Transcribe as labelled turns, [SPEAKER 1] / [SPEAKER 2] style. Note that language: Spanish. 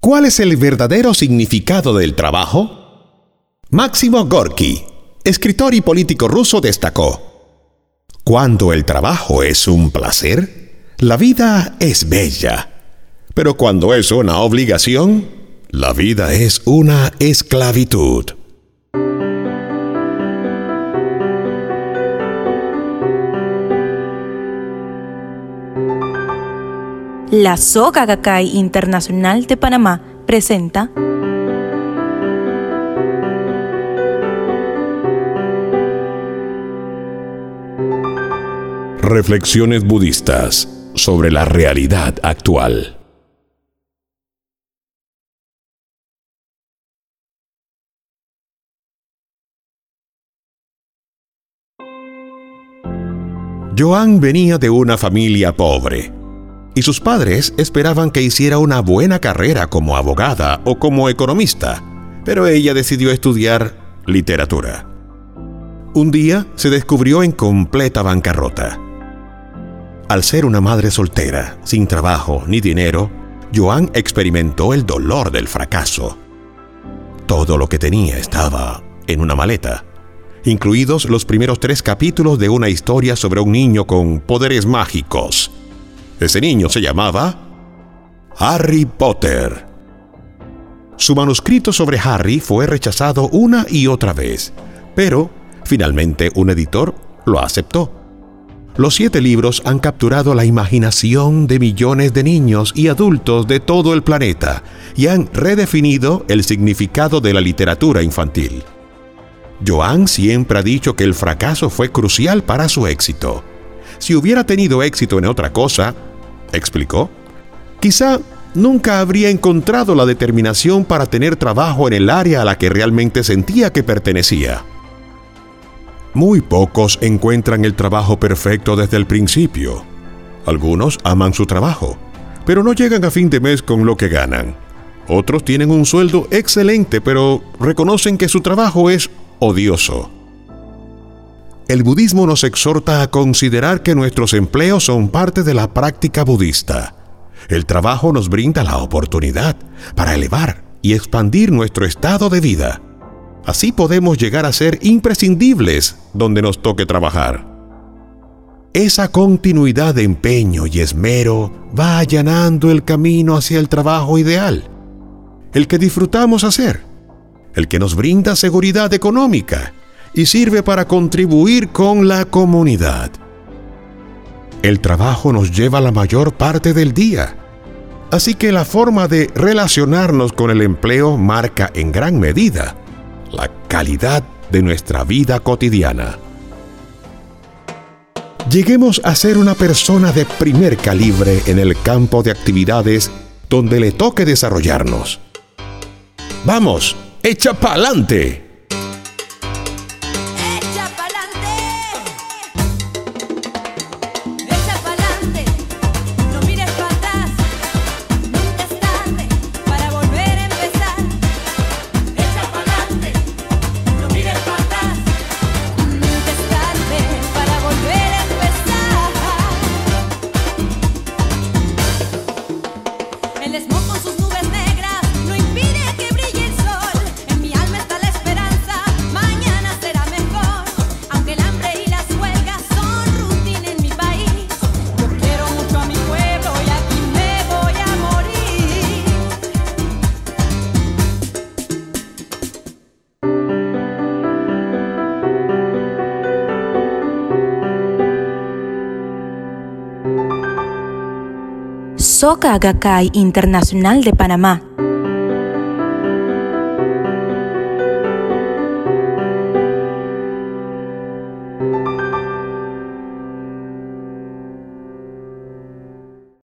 [SPEAKER 1] ¿Cuál es el verdadero significado del trabajo? Máximo Gorky, escritor y político ruso, destacó, Cuando el trabajo es un placer, la vida es bella, pero cuando es una obligación, la vida es una esclavitud.
[SPEAKER 2] La Soga Gakkai Internacional de Panamá presenta
[SPEAKER 1] Reflexiones budistas sobre la realidad actual. Joan venía de una familia pobre y sus padres esperaban que hiciera una buena carrera como abogada o como economista, pero ella decidió estudiar literatura. Un día se descubrió en completa bancarrota. Al ser una madre soltera, sin trabajo ni dinero, Joan experimentó el dolor del fracaso. Todo lo que tenía estaba en una maleta, incluidos los primeros tres capítulos de una historia sobre un niño con poderes mágicos ese niño se llamaba Harry Potter. Su manuscrito sobre Harry fue rechazado una y otra vez, pero finalmente un editor lo aceptó. Los siete libros han capturado la imaginación de millones de niños y adultos de todo el planeta y han redefinido el significado de la literatura infantil. Joan siempre ha dicho que el fracaso fue crucial para su éxito. Si hubiera tenido éxito en otra cosa, explicó, quizá nunca habría encontrado la determinación para tener trabajo en el área a la que realmente sentía que pertenecía. Muy pocos encuentran el trabajo perfecto desde el principio. Algunos aman su trabajo, pero no llegan a fin de mes con lo que ganan. Otros tienen un sueldo excelente, pero reconocen que su trabajo es odioso el budismo nos exhorta a considerar que nuestros empleos son parte de la práctica budista. El trabajo nos brinda la oportunidad para elevar y expandir nuestro estado de vida. Así podemos llegar a ser imprescindibles donde nos toque trabajar. Esa continuidad de empeño y esmero va allanando el camino hacia el trabajo ideal, el que disfrutamos hacer, el que nos brinda seguridad económica y sirve para contribuir con la comunidad. El trabajo nos lleva la mayor parte del día, así que la forma de relacionarnos con el empleo marca en gran medida la calidad de nuestra vida cotidiana. Lleguemos a ser una persona de primer calibre en el campo de actividades donde le toque desarrollarnos. ¡Vamos! ¡Echa pa'lante!
[SPEAKER 2] Soka Gakkai Internacional de Panamá